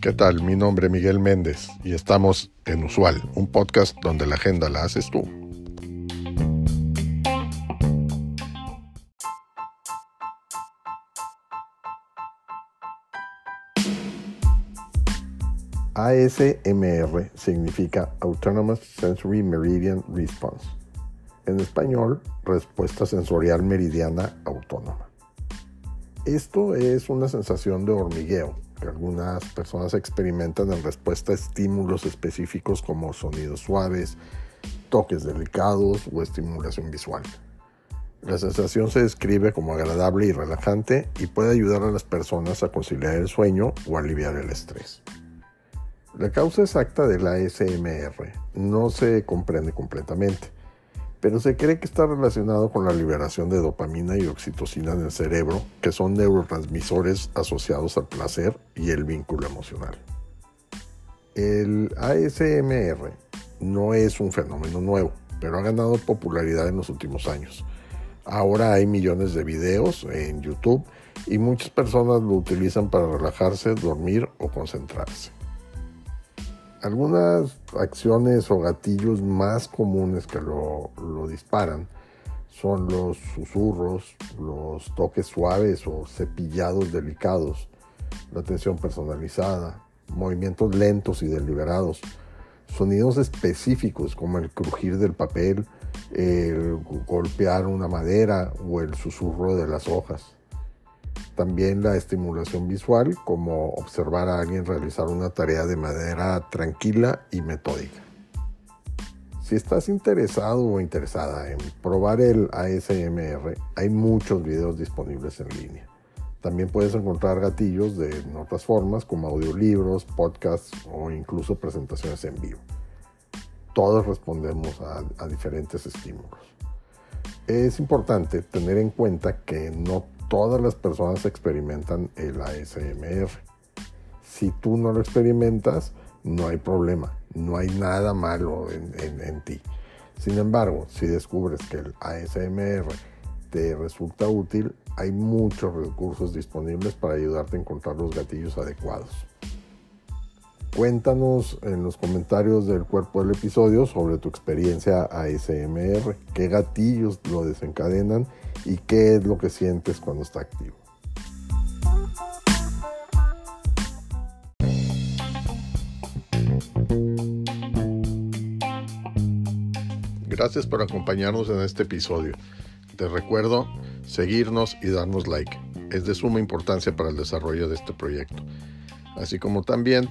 ¿Qué tal? Mi nombre es Miguel Méndez y estamos en Usual, un podcast donde la agenda la haces tú. ASMR significa Autonomous Sensory Meridian Response. En español, respuesta sensorial meridiana autónoma. Esto es una sensación de hormigueo que algunas personas experimentan en respuesta a estímulos específicos como sonidos suaves, toques delicados o estimulación visual. La sensación se describe como agradable y relajante y puede ayudar a las personas a conciliar el sueño o aliviar el estrés. La causa exacta de la ASMR no se comprende completamente, pero se cree que está relacionado con la liberación de dopamina y oxitocina en el cerebro, que son neurotransmisores asociados al placer y el vínculo emocional. El ASMR no es un fenómeno nuevo, pero ha ganado popularidad en los últimos años. Ahora hay millones de videos en YouTube y muchas personas lo utilizan para relajarse, dormir o concentrarse. Algunas acciones o gatillos más comunes que lo, disparan son los susurros, los toques suaves o cepillados delicados, la atención personalizada, movimientos lentos y deliberados, sonidos específicos como el crujir del papel, el golpear una madera o el susurro de las hojas. También la estimulación visual, como observar a alguien realizar una tarea de manera tranquila y metódica. Si estás interesado o interesada en probar el ASMR, hay muchos videos disponibles en línea. También puedes encontrar gatillos de otras formas como audiolibros, podcasts o incluso presentaciones en vivo. Todos respondemos a, a diferentes estímulos. Es importante tener en cuenta que no todas las personas experimentan el ASMR. Si tú no lo experimentas, no hay problema, no hay nada malo en, ti. Sin embargo, si descubres que el ASMR te resulta útil, hay muchos recursos disponibles para ayudarte a encontrar los gatillos adecuados. Cuéntanos en los comentarios del cuerpo del episodio sobre tu experiencia ASMR, qué gatillos lo desencadenan y qué es lo que sientes cuando está activo. Gracias por acompañarnos en este episodio. Te recuerdo seguirnos y darnos like. Es de suma importancia para el desarrollo de este proyecto. Así como también